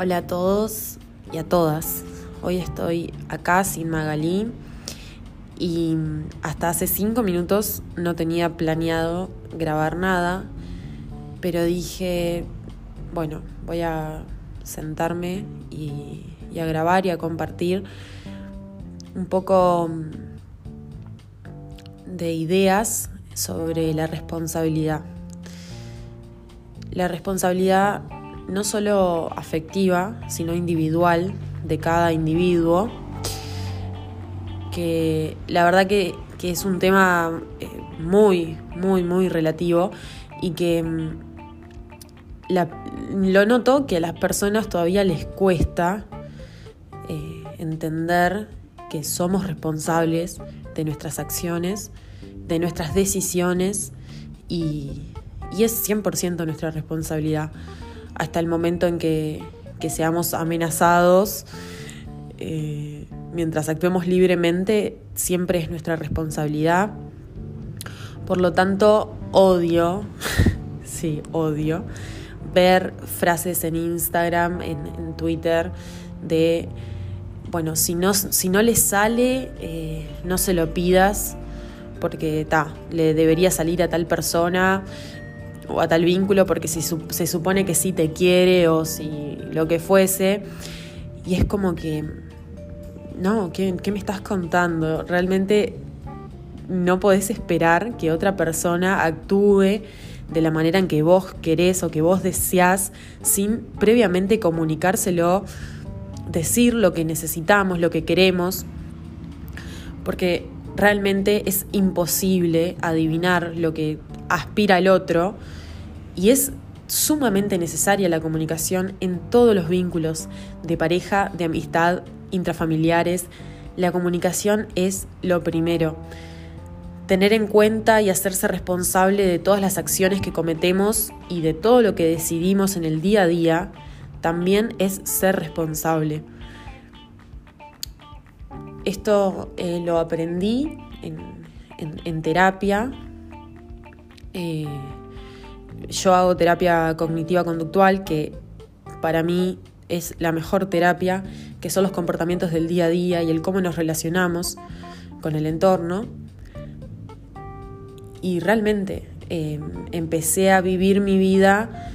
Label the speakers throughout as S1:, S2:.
S1: Hola a todos y a todas. Hoy estoy acá sin Magalí y hasta hace cinco minutos no tenía planeado grabar nada, pero dije, bueno, voy a sentarme y, y a grabar y a compartir un poco de ideas sobre la responsabilidad. La responsabilidad no solo afectiva, sino individual de cada individuo, que la verdad que, es un tema eh, muy, muy, muy relativo y que mm, lo noto que a las personas todavía les cuesta eh, entender que somos responsables de nuestras acciones, de nuestras decisiones y, y es 100% nuestra responsabilidad hasta el momento en que, seamos amenazados. Eh, mientras actuemos libremente, siempre es nuestra responsabilidad. Por lo tanto, odio, sí, odio, ver frases en Instagram, en, Twitter, de, bueno, si no, si no le sale, eh, no se lo pidas, porque ta, le debería salir a tal persona, o a tal vínculo porque si se supone que sí te quiere o si lo que fuese. Y es como que, no, ¿qué, qué me estás contando? Realmente no podés esperar que otra persona actúe de la manera en que vos querés o que vos deseás sin previamente comunicárselo, decir lo que necesitamos, lo que queremos, porque realmente es imposible adivinar lo que aspira el otro y es sumamente necesaria la comunicación en todos los vínculos de pareja, de amistad, intrafamiliares. La comunicación es lo primero. Tener en cuenta y hacerse responsable de todas las acciones que cometemos y de todo lo que decidimos en el día a día también es ser responsable. Esto eh, lo aprendí en, terapia. Eh, yo hago terapia cognitiva conductual, que para mí es la mejor terapia, que son los comportamientos del día a día y el cómo nos relacionamos con el entorno. Y realmente em, empecé a vivir mi vida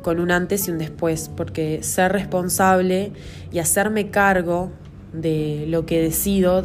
S1: con un antes y un después, porque ser responsable y hacerme cargo de lo que decido,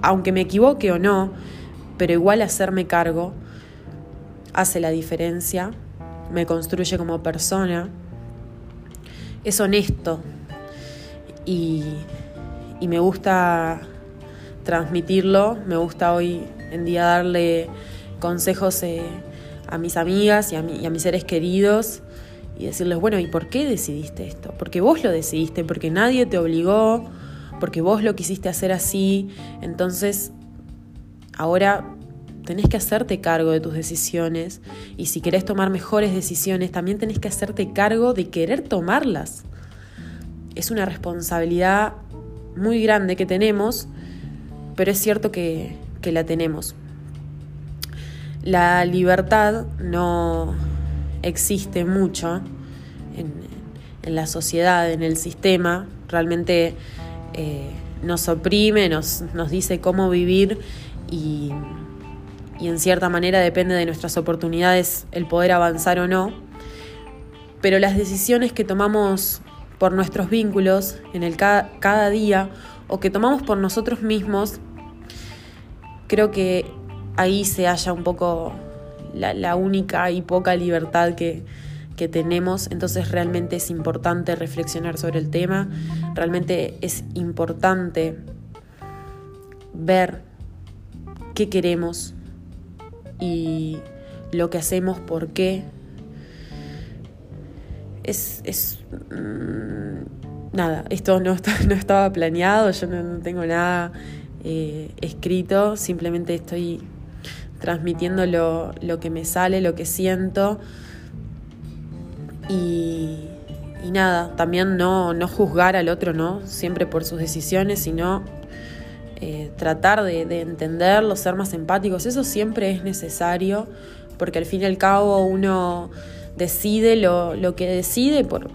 S1: aunque me equivoque o no, pero igual hacerme cargo, hace la diferencia, me construye como persona, es honesto y, me gusta transmitirlo, me gusta hoy en día darle consejos eh, a mis amigas y a, y a mis seres queridos y decirles, bueno, ¿y por qué decidiste esto? Porque vos lo decidiste, porque nadie te obligó, porque vos lo quisiste hacer así, entonces ahora tenés que hacerte cargo de tus decisiones y si querés tomar mejores decisiones, también tenés que hacerte cargo de querer tomarlas. Es una responsabilidad muy grande que tenemos, pero es cierto que, la tenemos. La libertad no existe mucho en, la sociedad, en el sistema, realmente eh, nos oprime, nos, nos dice cómo vivir y y en cierta manera depende de nuestras oportunidades el poder avanzar o no, pero las decisiones que tomamos por nuestros vínculos en el cada, día o que tomamos por nosotros mismos, creo que ahí se halla un poco la, única y poca libertad que, que tenemos, entonces realmente es importante reflexionar sobre el tema, realmente es importante ver qué queremos, y lo que hacemos, por qué. Es, es mm, nada, esto no, no, estaba planeado, yo no, tengo nada eh, escrito, simplemente estoy transmitiendo lo, lo, que me sale, lo que siento. Y, y nada, también no, no juzgar al otro, ¿no? Siempre por sus decisiones, sino eh, tratar de, de entenderlo, ser más empáticos, eso siempre es necesario, porque al fin y al cabo uno decide lo, que decide por,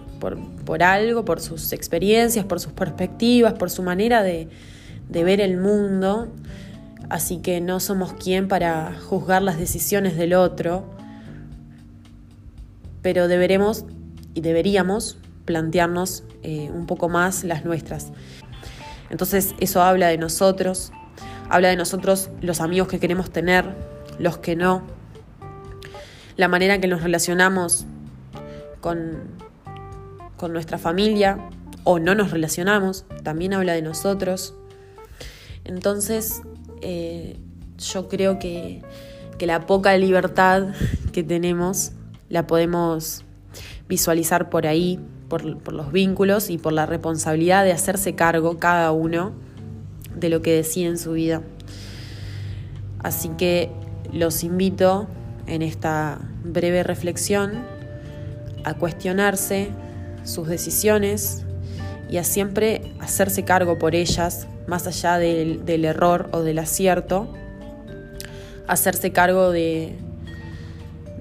S1: algo, por sus experiencias, por sus perspectivas, por su manera de, de ver el mundo. Así que no somos quien para juzgar las decisiones del otro, pero deberemos y deberíamos plantearnos eh, un poco más las nuestras. Entonces eso habla de nosotros, habla de nosotros los amigos que queremos tener, los que no, la manera en que nos relacionamos con, con nuestra familia o no nos relacionamos, también habla de nosotros. Entonces eh, yo creo que, que la poca libertad que tenemos la podemos visualizar por ahí, por, los vínculos y por la responsabilidad de hacerse cargo cada uno de lo que decide en su vida. Así que los invito en esta breve reflexión a cuestionarse sus decisiones y a siempre hacerse cargo por ellas, más allá del, error o del acierto, hacerse cargo de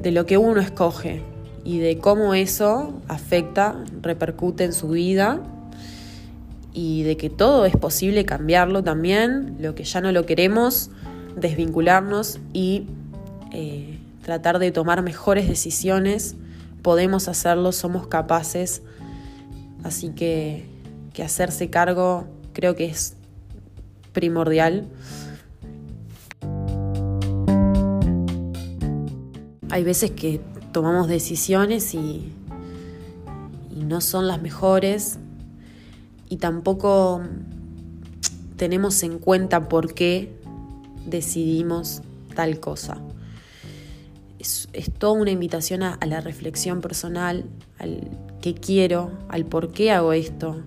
S1: lo que uno escoge, y de cómo eso afecta, repercute en su vida y de que todo es posible cambiarlo también, lo que ya no lo queremos, desvincularnos y eh, tratar de tomar mejores decisiones. Podemos hacerlo, somos capaces, así que, que hacerse cargo creo que es primordial. Hay veces que tomamos decisiones y, no son las mejores y tampoco tenemos en cuenta por qué decidimos tal cosa. Es, toda una invitación a, la reflexión personal, al qué quiero, al por qué hago esto,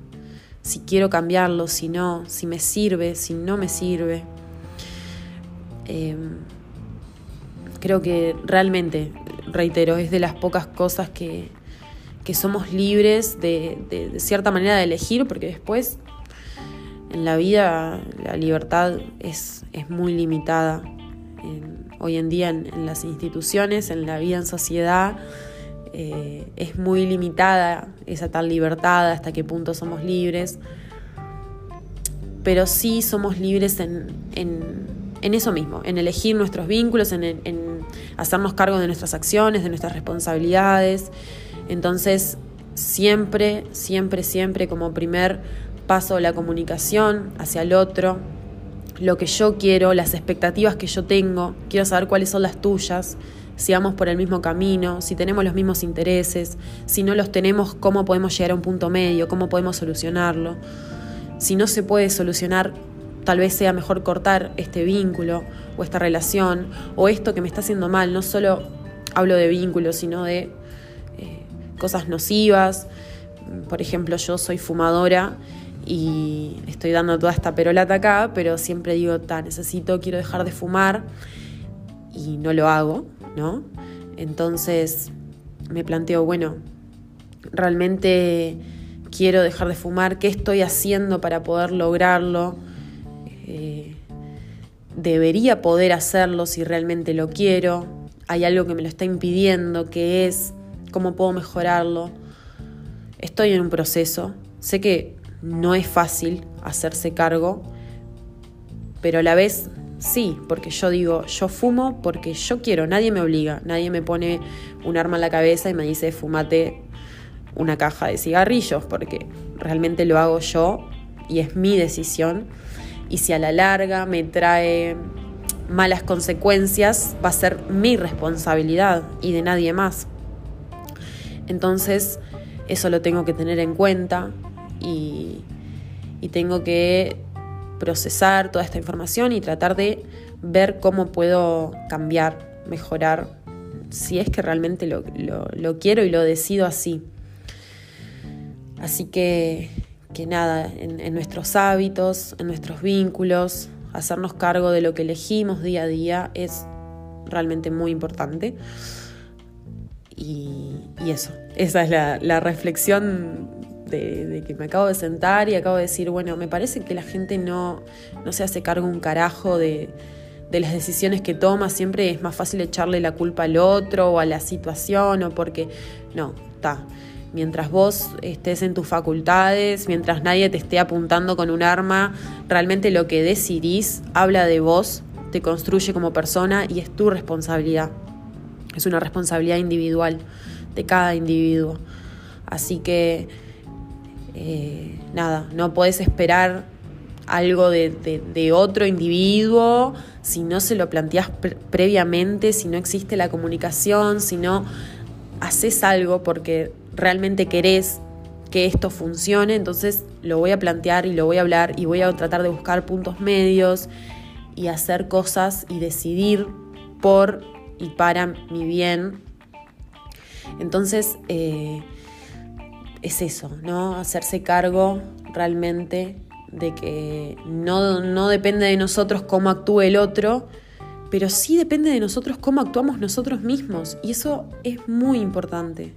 S1: si quiero cambiarlo, si no, si me sirve, si no me sirve. Em, creo que realmente reitero, es de las pocas cosas que, somos libres de, cierta manera de elegir, porque después en la vida la libertad es, es muy limitada. hoy en día en, las instituciones, en la vida en sociedad, eh, es muy limitada esa tal libertad, hasta qué punto somos libres. Pero sí somos libres en, en, eso mismo, en elegir nuestros vínculos, en hacernos cargo de nuestras acciones, de nuestras responsabilidades. Entonces, siempre, siempre, siempre como primer paso la comunicación hacia el otro, lo que yo quiero, las expectativas que yo tengo, quiero saber cuáles son las tuyas, si vamos por el mismo camino, si tenemos los mismos intereses, si no los tenemos, cómo podemos llegar a un punto medio, cómo podemos solucionarlo. Si no se puede solucionar, tal vez sea mejor cortar este vínculo o esta relación o esto que me está haciendo mal. No solo hablo de vínculos, sino de eh, cosas nocivas. Por ejemplo, yo soy fumadora y estoy dando toda esta perolata acá, pero siempre digo, ta, necesito, quiero dejar de fumar y no lo hago, ¿no? Entonces me planteo, bueno, realmente quiero dejar de fumar, ¿qué estoy haciendo para poder lograrlo? Eh, debería poder hacerlo si realmente lo quiero, hay algo que me lo está impidiendo, que es cómo puedo mejorarlo. Estoy en un proceso, sé que no es fácil hacerse cargo, pero a la vez sí, porque yo digo, yo fumo porque yo quiero, nadie me obliga, nadie me pone un arma en la cabeza y me dice, fumate una caja de cigarrillos, porque realmente lo hago yo y es mi decisión y si a la larga me trae malas consecuencias, va a ser mi responsabilidad y de nadie más. Entonces, eso lo tengo que tener en cuenta y, tengo que procesar toda esta información y tratar de ver cómo puedo cambiar, mejorar, si es que realmente lo, lo quiero y lo decido así. Así que que nada, en, nuestros hábitos, en nuestros vínculos, hacernos cargo de lo que elegimos día a día es realmente muy importante. Y, eso, esa es la, reflexión de, que me acabo de sentar y acabo de decir, bueno, me parece que la gente no, no se hace cargo un carajo de, de las decisiones que toma, siempre es más fácil echarle la culpa al otro o a la situación o porque no, está. Mientras vos estés en tus facultades, mientras nadie te esté apuntando con un arma, realmente lo que decidís habla de vos, te construye como persona y es tu responsabilidad. Es una responsabilidad individual de cada individuo. Así que, eh, nada, no puedes esperar algo de, otro individuo si no se lo planteas previamente, si no existe la comunicación, si no haces algo porque realmente querés que esto funcione, entonces lo voy a plantear y lo voy a hablar y voy a tratar de buscar puntos medios y hacer cosas y decidir por y para mi bien. Entonces, eh, es eso, ¿no? Hacerse cargo realmente de que no, no depende de nosotros cómo actúe el otro, pero sí depende de nosotros cómo actuamos nosotros mismos. Y eso es muy importante.